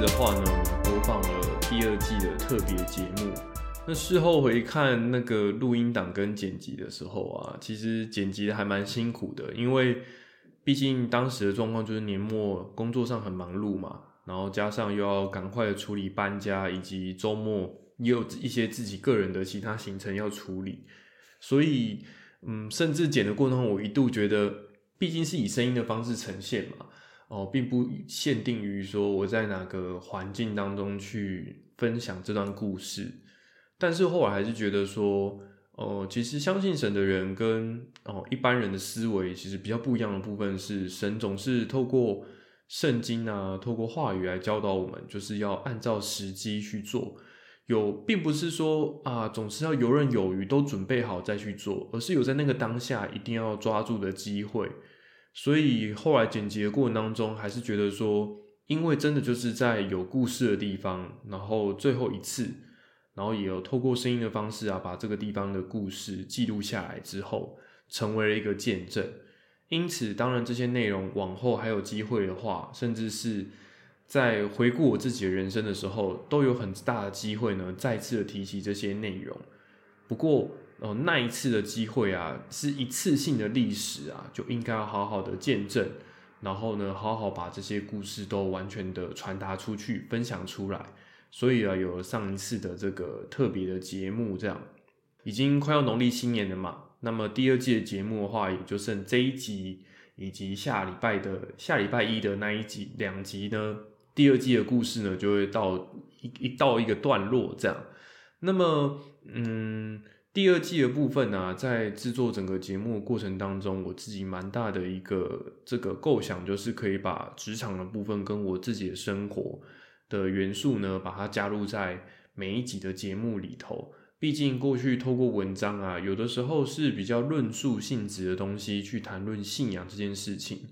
的话呢，我播放了第二季的特别节目。那事后回看那个录音档跟剪辑的时候啊，其实剪辑的还蛮辛苦的，因为毕竟当时的状况就是年末工作上很忙碌嘛，然后加上又要赶快处理搬家，以及周末也有一些自己个人的其他行程要处理，所以嗯，甚至剪的过程中，我一度觉得，毕竟是以声音的方式呈现嘛。哦，并不限定于说我在哪个环境当中去分享这段故事，但是后来还是觉得说，哦，其实相信神的人跟哦一般人的思维其实比较不一样的部分是，神总是透过圣经啊，透过话语来教导我们，就是要按照时机去做，有并不是说啊总是要游刃有余，都准备好再去做，而是有在那个当下一定要抓住的机会。所以后来剪辑的过程当中，还是觉得说，因为真的就是在有故事的地方，然后最后一次，然后也有透过声音的方式啊，把这个地方的故事记录下来之后，成为了一个见证。因此，当然这些内容往后还有机会的话，甚至是在回顾我自己的人生的时候，都有很大的机会呢，再次的提起这些内容。不过，哦，那一次的机会啊，是一次性的历史啊，就应该要好好的见证，然后呢，好好把这些故事都完全的传达出去，分享出来。所以啊，有了上一次的这个特别的节目，这样已经快要农历新年了嘛。那么第二季的节目的话，也就剩这一集以及下礼拜的下礼拜一的那一集两集呢，第二季的故事呢，就会到一一到一个段落这样。那么，嗯。第二季的部分呢，在制作整个节目过程当中，我自己蛮大的一个这个构想，就是可以把职场的部分跟我自己的生活的元素呢，把它加入在每一集的节目里头。毕竟过去透过文章啊，有的时候是比较论述性质的东西去谈论信仰这件事情，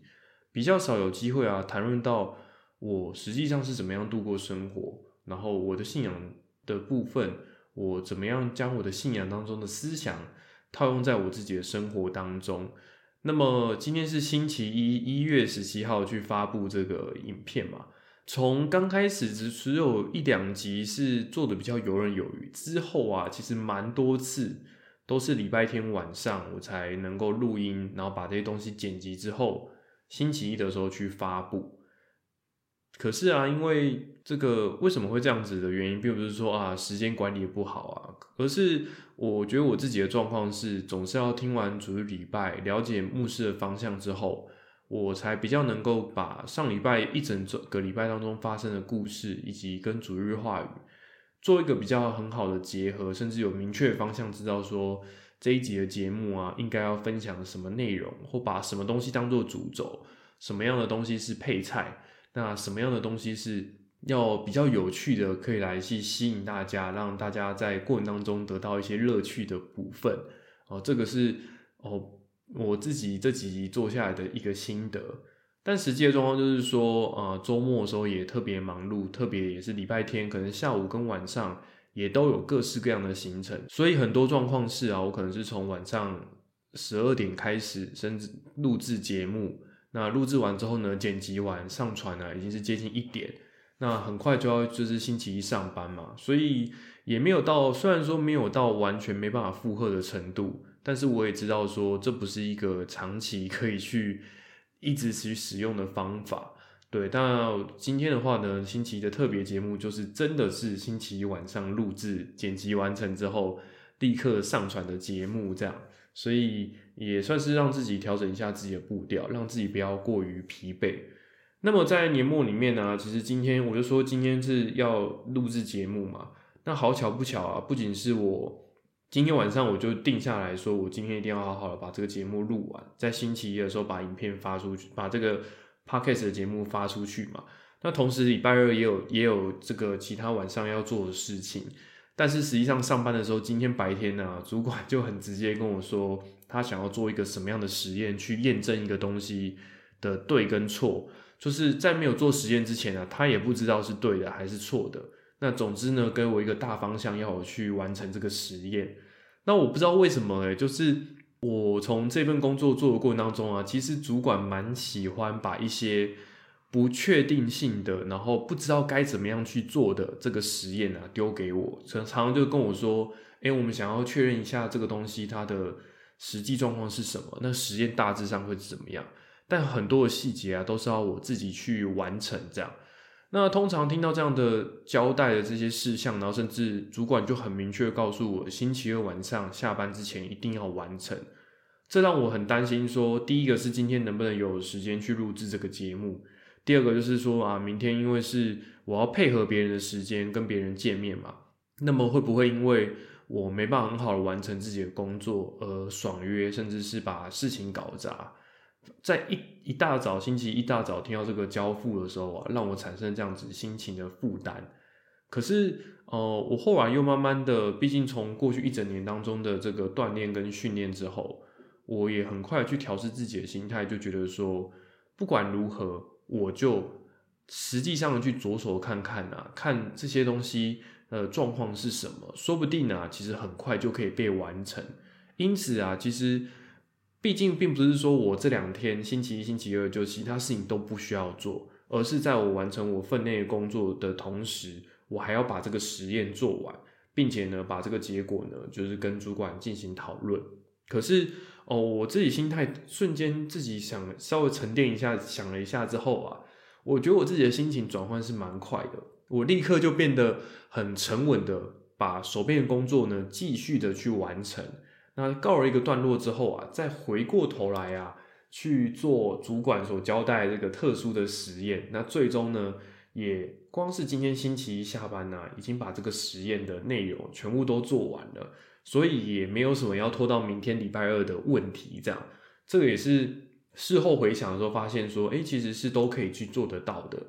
比较少有机会啊谈论到我实际上是怎么样度过生活，然后我的信仰的部分。我怎么样将我的信仰当中的思想套用在我自己的生活当中？那么今天是星期一，一月十七号去发布这个影片嘛？从刚开始只只有一两集是做的比较游刃有余，之后啊，其实蛮多次都是礼拜天晚上我才能够录音，然后把这些东西剪辑之后，星期一的时候去发布。可是啊，因为这个为什么会这样子的原因，并不是说啊时间管理不好啊，而是我觉得我自己的状况是，总是要听完主日礼拜，了解牧师的方向之后，我才比较能够把上礼拜一整个礼拜当中发生的故事，以及跟主日话语做一个比较很好的结合，甚至有明确方向，知道说这一集的节目啊，应该要分享什么内容，或把什么东西当做主轴，什么样的东西是配菜。那什么样的东西是要比较有趣的，可以来去吸引大家，让大家在过程当中得到一些乐趣的部分哦，这个是哦我自己这几集做下来的一个心得。但实际的状况就是说，呃，周末的时候也特别忙碌，特别也是礼拜天，可能下午跟晚上也都有各式各样的行程，所以很多状况是啊，我可能是从晚上十二点开始，甚至录制节目。那录制完之后呢，剪辑完上传呢，已经是接近一点。那很快就要就是星期一上班嘛，所以也没有到，虽然说没有到完全没办法负荷的程度，但是我也知道说这不是一个长期可以去一直去使用的方法。对，但今天的话呢，星期一的特别节目就是真的是星期一晚上录制、剪辑完成之后立刻上传的节目这样。所以也算是让自己调整一下自己的步调，让自己不要过于疲惫。那么在年末里面呢，其实今天我就说今天是要录制节目嘛。那好巧不巧啊，不仅是我今天晚上我就定下来说，我今天一定要好好的把这个节目录完，在星期一的时候把影片发出去，把这个 podcast 的节目发出去嘛。那同时礼拜二也有也有这个其他晚上要做的事情。但是实际上上班的时候，今天白天呢，主管就很直接跟我说，他想要做一个什么样的实验，去验证一个东西的对跟错。就是在没有做实验之前呢，他也不知道是对的还是错的。那总之呢，给我一个大方向，要我去完成这个实验。那我不知道为什么，哎，就是我从这份工作做的过程当中啊，其实主管蛮喜欢把一些不确定性的，然后不知道该怎么样去做的这个实验啊，丢给我，常常就跟我说：“哎，我们想要确认一下这个东西它的实际状况是什么，那实验大致上会是怎么样？”但很多的细节啊，都是要我自己去完成这样。那通常听到这样的交代的这些事项，然后甚至主管就很明确告诉我，星期二晚上下班之前一定要完成。这让我很担心，说第一个是今天能不能有时间去录制这个节目。第二个就是说啊，明天因为是我要配合别人的时间跟别人见面嘛，那么会不会因为我没办法很好的完成自己的工作而爽约，甚至是把事情搞砸？在一一大早星期一大早听到这个交付的时候啊，让我产生这样子心情的负担。可是呃，我后来又慢慢的，毕竟从过去一整年当中的这个锻炼跟训练之后，我也很快去调试自己的心态，就觉得说不管如何。我就实际上去着手看看啊，看这些东西呃状况是什么，说不定啊，其实很快就可以被完成。因此啊，其实毕竟并不是说我这两天星期一、星期二就其他事情都不需要做，而是在我完成我分内工作的同时，我还要把这个实验做完，并且呢，把这个结果呢，就是跟主管进行讨论。可是。哦，我自己心态瞬间自己想稍微沉淀一下，想了一下之后啊，我觉得我自己的心情转换是蛮快的。我立刻就变得很沉稳的，把手边的工作呢继续的去完成。那告了一个段落之后啊，再回过头来啊去做主管所交代这个特殊的实验。那最终呢，也光是今天星期一下班呢，已经把这个实验的内容全部都做完了。所以也没有什么要拖到明天礼拜二的问题，这样，这个也是事后回想的时候发现说，哎，其实是都可以去做得到的。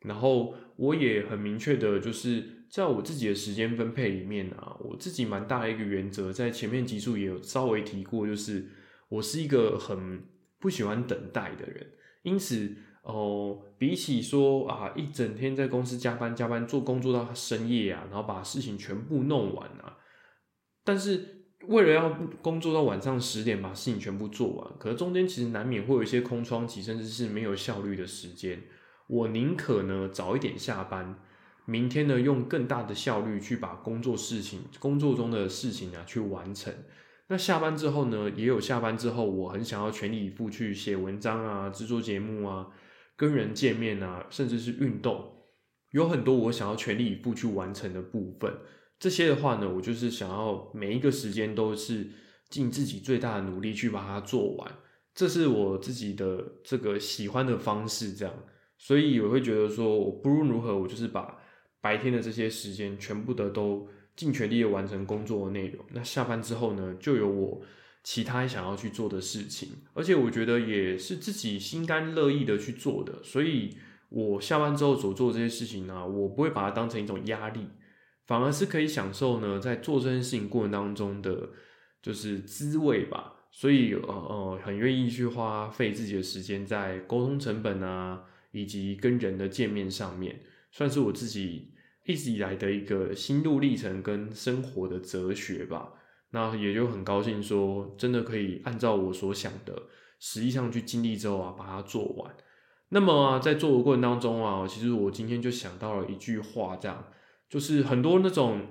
然后我也很明确的，就是在我自己的时间分配里面啊，我自己蛮大的一个原则，在前面集数也有稍微提过，就是我是一个很不喜欢等待的人，因此哦，比起说啊一整天在公司加班加班做工作到深夜啊，然后把事情全部弄完啊。但是为了要工作到晚上十点把事情全部做完，可是中间其实难免会有一些空窗期，甚至是没有效率的时间。我宁可呢早一点下班，明天呢用更大的效率去把工作事情、工作中的事情啊去完成。那下班之后呢，也有下班之后我很想要全力以赴去写文章啊、制作节目啊、跟人见面啊，甚至是运动，有很多我想要全力以赴去完成的部分。这些的话呢，我就是想要每一个时间都是尽自己最大的努力去把它做完，这是我自己的这个喜欢的方式，这样，所以我会觉得说，我不论如何，我就是把白天的这些时间全部的都尽全力的完成工作的内容。那下班之后呢，就有我其他想要去做的事情，而且我觉得也是自己心甘乐意的去做的，所以我下班之后所做这些事情呢，我不会把它当成一种压力。反而是可以享受呢，在做这件事情过程当中的，就是滋味吧。所以呃呃，很愿意去花费自己的时间在沟通成本啊，以及跟人的见面上面，算是我自己一直以来的一个心路历程跟生活的哲学吧。那也就很高兴说，真的可以按照我所想的，实际上去经历之后啊，把它做完。那么啊，在做的过程当中啊，其实我今天就想到了一句话，这样。就是很多那种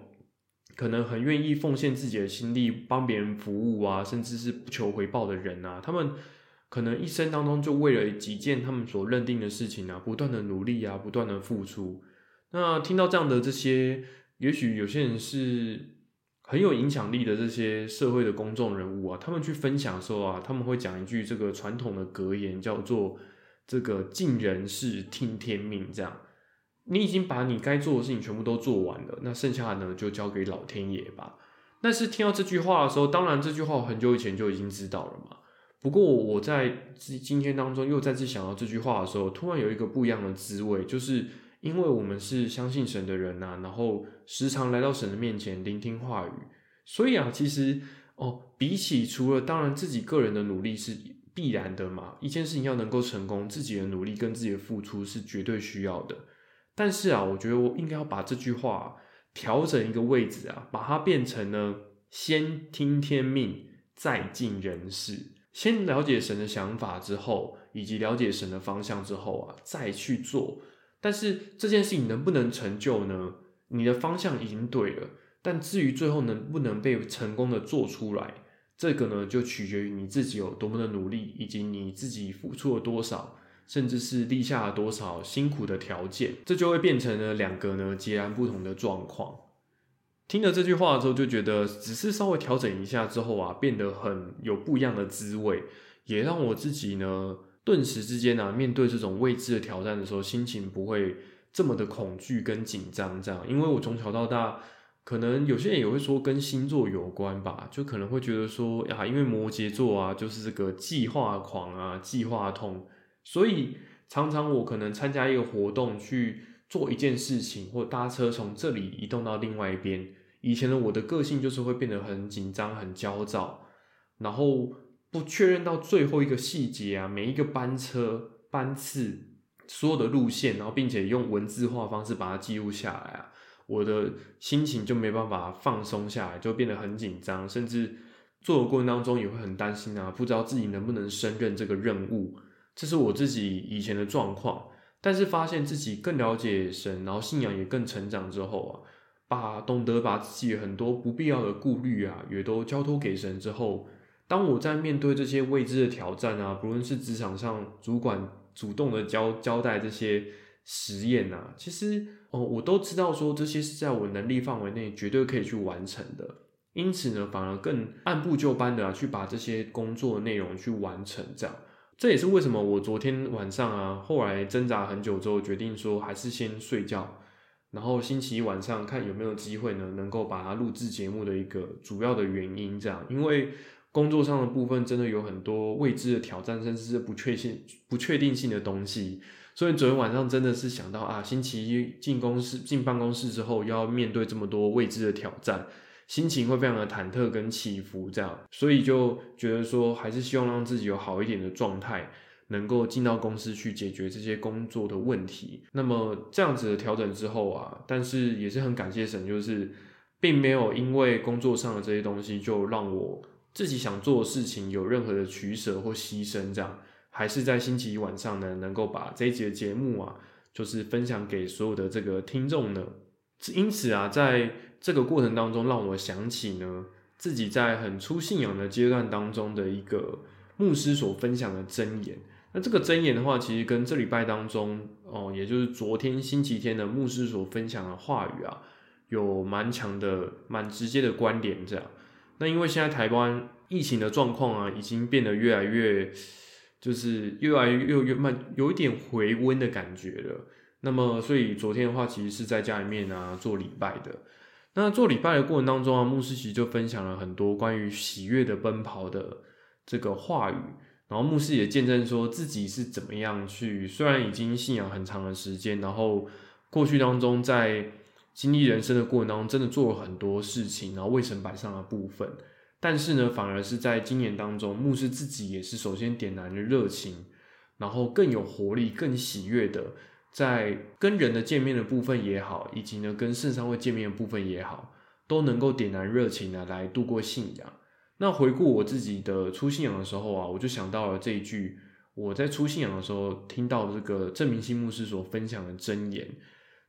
可能很愿意奉献自己的心力帮别人服务啊，甚至是不求回报的人啊，他们可能一生当中就为了几件他们所认定的事情啊，不断的努力啊，不断的付出。那听到这样的这些，也许有些人是很有影响力的这些社会的公众人物啊，他们去分享的时候啊，他们会讲一句这个传统的格言，叫做“这个尽人事，听天命”这样。你已经把你该做的事情全部都做完了，那剩下的呢就交给老天爷吧。但是听到这句话的时候，当然这句话很久以前就已经知道了嘛。不过我在今今天当中又再次想到这句话的时候，突然有一个不一样的滋味，就是因为我们是相信神的人呐，然后时常来到神的面前聆听话语，所以啊，其实哦，比起除了当然自己个人的努力是必然的嘛，一件事情要能够成功，自己的努力跟自己的付出是绝对需要的。但是啊，我觉得我应该要把这句话调整一个位置啊，把它变成呢，先听天命，再尽人事。先了解神的想法之后，以及了解神的方向之后啊，再去做。但是这件事情能不能成就呢？你的方向已经对了，但至于最后能不能被成功的做出来，这个呢，就取决于你自己有多么的努力，以及你自己付出了多少，甚至是立下了多少辛苦的条件，这就会变成了两个呢截然不同的状况。听了这句话之后，就觉得只是稍微调整一下之后啊，变得很有不一样的滋味，也让我自己呢，顿时之间啊，面对这种未知的挑战的时候，心情不会这么的恐惧跟紧张。这样，因为我从小到大。可能有些人也会说跟星座有关吧，就可能会觉得说呀，因为摩羯座啊，就是这个计划狂啊，计划通，所以常常我可能参加一个活动去做一件事情，或搭车从这里移动到另外一边，以前的我的个性就是会变得很紧张、很焦躁，然后不确认到最后一个细节啊，每一个班车班次所有的路线，然后并且用文字化方式把它记录下来啊。我的心情就没办法放松下来，就变得很紧张，甚至做的过程当中也会很担心啊，不知道自己能不能胜任这个任务。这是我自己以前的状况，但是发现自己更了解神，然后信仰也更成长之后啊，把懂得把自己很多不必要的顾虑啊，也都交托给神之后，当我在面对这些未知的挑战啊，不论是职场上主管主动的交交代这些。实验啊，其实哦，我都知道说这些是在我能力范围内绝对可以去完成的，因此呢，反而更按部就班的去把这些工作内容去完成，这样，这也是为什么我昨天晚上啊，后来挣扎很久之后，决定说还是先睡觉，然后星期一晚上看有没有机会呢，能够把它录制节目的一个主要的原因，这样，因为工作上的部分真的有很多未知的挑战，甚至是不确信、不确定性的东西。所以昨天晚上真的是想到啊，星期一进公司、进办公室之后，要面对这么多未知的挑战，心情会非常的忐忑跟起伏，这样，所以就觉得说，还是希望让自己有好一点的状态，能够进到公司去解决这些工作的问题。那么这样子的调整之后啊，但是也是很感谢神，就是并没有因为工作上的这些东西，就让我自己想做的事情有任何的取舍或牺牲，这样。还是在星期一晚上呢，能够把这一集的节目啊，就是分享给所有的这个听众呢。因此啊，在这个过程当中，让我想起呢，自己在很初信仰的阶段当中的一个牧师所分享的箴言。那这个箴言的话，其实跟这礼拜当中哦，也就是昨天星期天的牧师所分享的话语啊，有蛮强的、蛮直接的关联。这样，那因为现在台湾疫情的状况啊，已经变得越来越。就是越来越越慢，有一点回温的感觉了。那么，所以昨天的话，其实是在家里面啊做礼拜的。那做礼拜的过程当中啊，牧师其实就分享了很多关于喜悦的奔跑的这个话语。然后牧师也见证说自己是怎么样去，虽然已经信仰很长的时间，然后过去当中在经历人生的过程当中，真的做了很多事情，然后为神摆上的部分。但是呢，反而是在今年当中，牧师自己也是首先点燃了热情，然后更有活力、更喜悦的，在跟人的见面的部分也好，以及呢跟圣商会见面的部分也好，都能够点燃热情呢来度过信仰。那回顾我自己的初信仰的时候啊，我就想到了这一句我在初信仰的时候听到这个郑明信牧师所分享的箴言，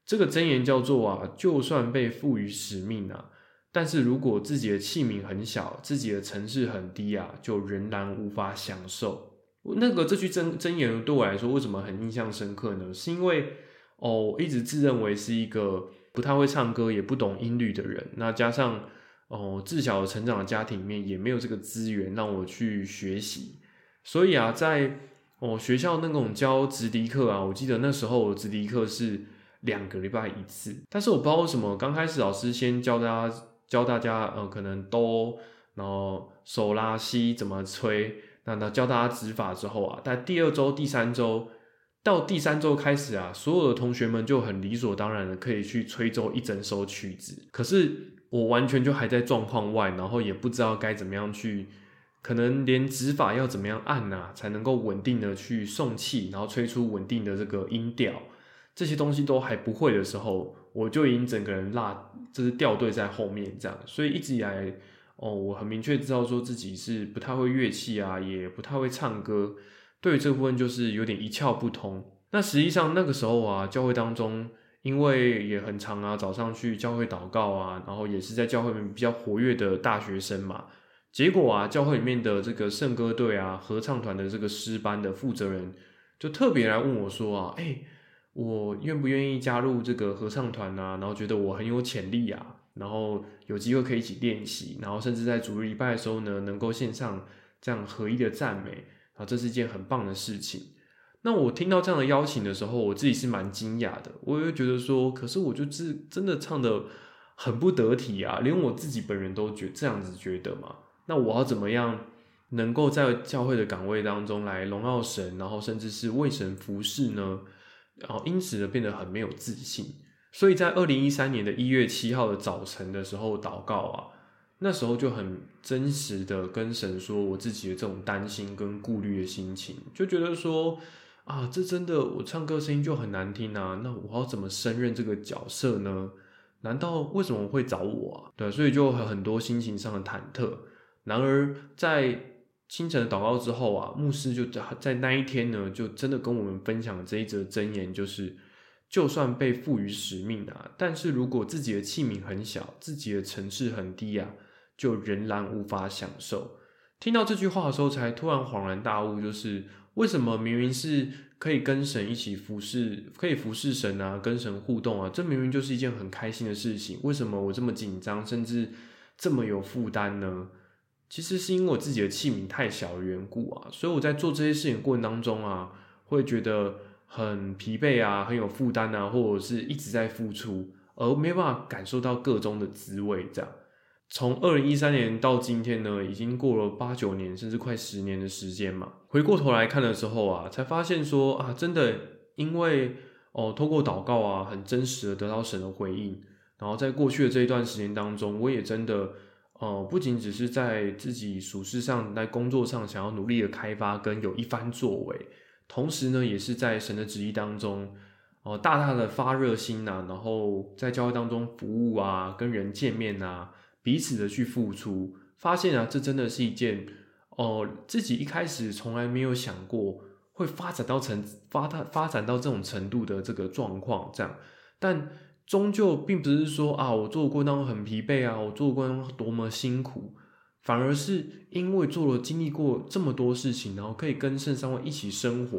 这个箴言叫做啊，就算被赋予使命啊。但是如果自己的器皿很小，自己的城市很低啊，就仍然无法享受。那个这句真真言对我来说，为什么很印象深刻呢？是因为哦，一直自认为是一个不太会唱歌，也不懂音律的人。那加上哦，自小成长的家庭里面也没有这个资源让我去学习。所以啊，在哦学校那种教直笛课啊，我记得那时候我直笛课是两个礼拜一次。但是我不知道为什么，刚开始老师先教大家。教大家，呃，可能哆，然后手拉西怎么吹，那那教大家指法之后啊，但第二周、第三周到第三周开始啊，所有的同学们就很理所当然的可以去吹奏一整首曲子。可是我完全就还在状况外，然后也不知道该怎么样去，可能连指法要怎么样按呐，才能够稳定的去送气，然后吹出稳定的这个音调，这些东西都还不会的时候。我就已经整个人落，就是掉队在后面这样，所以一直以来，哦，我很明确知道说自己是不太会乐器啊，也不太会唱歌，对于这部分就是有点一窍不通。那实际上那个时候啊，教会当中因为也很长啊，早上去教会祷告啊，然后也是在教会里面比较活跃的大学生嘛。结果啊，教会里面的这个圣歌队啊，合唱团的这个诗班的负责人就特别来问我说啊，哎，我愿不愿意加入这个合唱团啊？然后觉得我很有潜力啊，然后有机会可以一起练习，然后甚至在主日礼拜的时候呢，能够线上这样合一的赞美啊，这是一件很棒的事情。那我听到这样的邀请的时候，我自己是蛮惊讶的，我会觉得说，可是我就是真的唱的很不得体啊，连我自己本人都觉这样子觉得嘛。那我要怎么样能够在教会的岗位当中来荣耀神，然后甚至是为神服侍呢？然后因此呢变得很没有自信。所以在二零一三年的一月七号的早晨的时候祷告啊，那时候就很真实的跟神说我自己的这种担心跟顾虑的心情，就觉得说啊，这真的我唱歌声音就很难听啊，那我要怎么胜任这个角色呢？难道为什么会找我啊？对，所以就很多心情上的忐忑。然而，在清晨祷告之后啊，牧师就在在那一天呢，就真的跟我们分享这一则箴言，就是就算被赋予使命啊，但是如果自己的器皿很小，自己的层次很低啊，就仍然无法享受。听到这句话的时候，才突然恍然大悟，就是为什么明明是可以跟神一起服侍，可以服侍神啊，跟神互动啊，这明明就是一件很开心的事情，为什么我这么紧张，甚至这么有负担呢？其实是因为我自己的器皿太小的缘故啊，所以我在做这些事情过程当中啊，会觉得很疲惫啊，很有负担啊，或者是一直在付出，而没办法感受到各中的滋味。这样，从二零一三年到今天呢，已经过了八九年，甚至快十年的时间嘛。回过头来看的时候啊，才发现说啊，真的因为哦，透过祷告啊，很真实的得到神的回应，然后在过去的这一段时间当中，我也真的。哦，不仅只是在自己属事上，在工作上想要努力的开发跟有一番作为，同时呢，也是在神的旨意当中，哦，大大的发热心呐，然后在教会当中服务啊，跟人见面啊，彼此的去付出，发现啊，这真的是一件哦，自己一开始从来没有想过会发展到成发大发展到这种程度的这个状况，这样，但。终究并不是说啊，我做过程当中很疲惫啊，我做过多么辛苦，反而是因为做了经历过这么多事情，然后可以跟圣三位一起生活，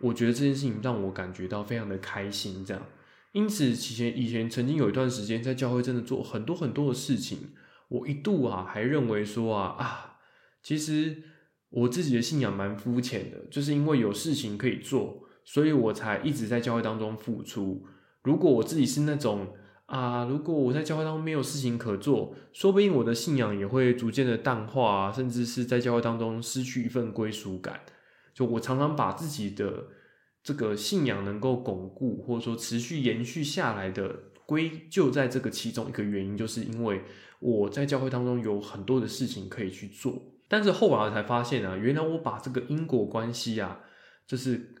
我觉得这件事情让我感觉到非常的开心。这样，因此以前以前曾经有一段时间在教会真的做很多很多的事情，我一度啊还认为说啊啊，其实我自己的信仰蛮肤浅的，就是因为有事情可以做，所以我才一直在教会当中付出。如果我自己是那种啊，如果我在教会当中没有事情可做，说不定我的信仰也会逐渐的淡化，甚至是在教会当中失去一份归属感。就我常常把自己的这个信仰能够巩固，或者说持续延续下来的归咎在这个其中一个原因，就是因为我在教会当中有很多的事情可以去做。但是后来才发现啊，原来我把这个因果关系啊，就是。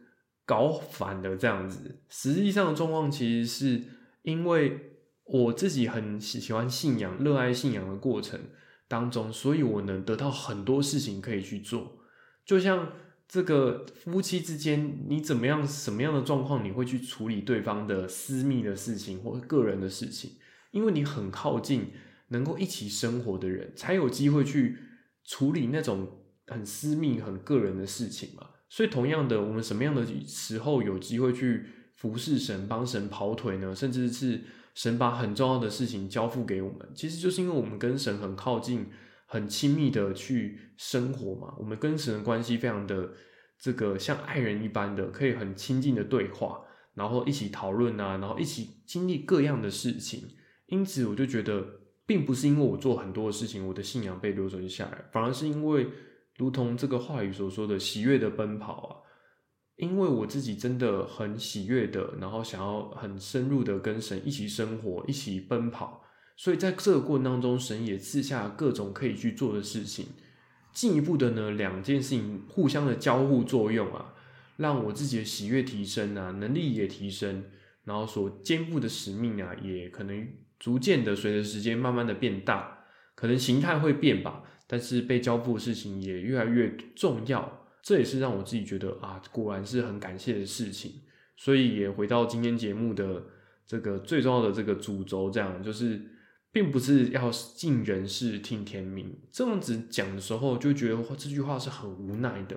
搞反了这样子，实际上的状况其实是因为我自己很喜喜欢信仰、热爱信仰的过程当中，所以我能得到很多事情可以去做。就像这个夫妻之间，你怎么样、什么样的状况，你会去处理对方的私密的事情或个人的事情？因为你很靠近，能够一起生活的人，才有机会去处理那种很私密、很个人的事情嘛。所以，同样的，我们什么样的时候有机会去服侍神、帮神跑腿呢？甚至是神把很重要的事情交付给我们，其实就是因为我们跟神很靠近、很亲密的去生活嘛。我们跟神的关系非常的这个像爱人一般的，可以很亲近的对话，然后一起讨论啊，然后一起经历各样的事情。因此，我就觉得，并不是因为我做很多的事情，我的信仰被留存下来，反而是因为。如同这个话语所说的喜悦的奔跑啊，因为我自己真的很喜悦的，然后想要很深入的跟神一起生活，一起奔跑，所以在这个过程当中，神也赐下各种可以去做的事情。进一步的呢，两件事情互相的交互作用啊，让我自己的喜悦提升啊，能力也提升，然后所肩负的使命啊，也可能逐渐的随着时间慢慢的变大。可能形态会变吧，但是被交付的事情也越来越重要，这也是让我自己觉得啊，果然是很感谢的事情。所以也回到今天节目的这个最重要的这个主轴，这样就是，并不是要尽人事听天命。这样子讲的时候，就觉得这句话是很无奈的，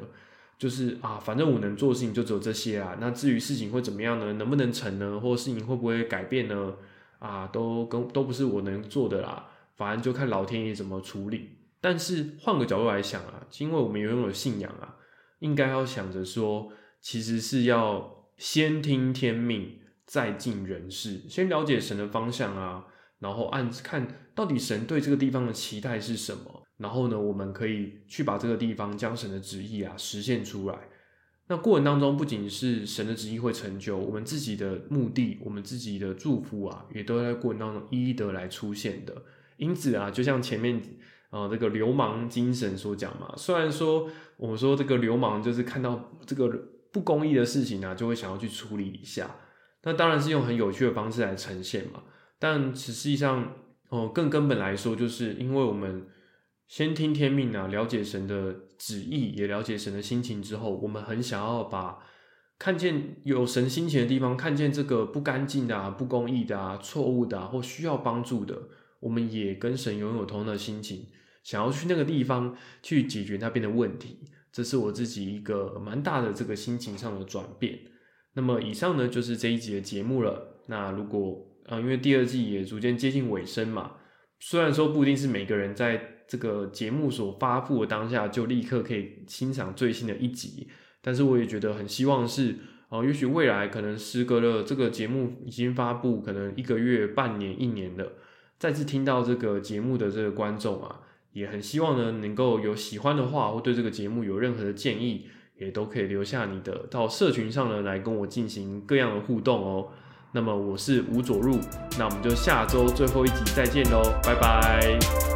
就是啊，反正我能做事情就只有这些啊。那至于事情会怎么样呢？能不能成呢？或者事情会不会改变呢？啊，都跟都不是我能做的啦。反正就看老天爷怎么处理。但是换个角度来想啊，因为我们拥有信仰啊，应该要想着说，其实是要先听天命，再尽人事，先了解神的方向啊，然后按看到底神对这个地方的期待是什么，然后呢，我们可以去把这个地方将神的旨意啊实现出来。那过程当中，不仅是神的旨意会成就，我们自己的目的，我们自己的祝福啊，也都在过程当中一一的来出现的。因此啊，就像前面啊这个流氓精神所讲嘛，虽然说我们说这个流氓就是看到这个不公义的事情啊，就会想要去处理一下，那当然是用很有趣的方式来呈现嘛。但实际上，哦，更根本来说，就是因为我们先听天命啊，了解神的旨意，也了解神的心情之后，我们很想要把看见有神心情的地方，看见这个不干净的、啊、不公义的、啊、错误的或需要帮助的。我们也跟神拥有同样的心情，想要去那个地方去解决那边的问题，这是我自己一个蛮大的这个心情上的转变。那么以上呢就是这一集的节目了。那如果啊，因为第二季也逐渐接近尾声嘛，虽然说不一定是每个人在这个节目所发布的当下就立刻可以欣赏最新的一集，但是我也觉得很希望是啊，也许未来可能时隔了这个节目已经发布，可能一个月、半年、一年了。再次听到这个节目的这个观众啊，也很希望呢能够有喜欢的话，或对这个节目有任何的建议，也都可以留下你的到社群上呢来跟我进行各样的互动哦。那么我是吴佐入，那我们就下周最后一集再见喽，拜拜。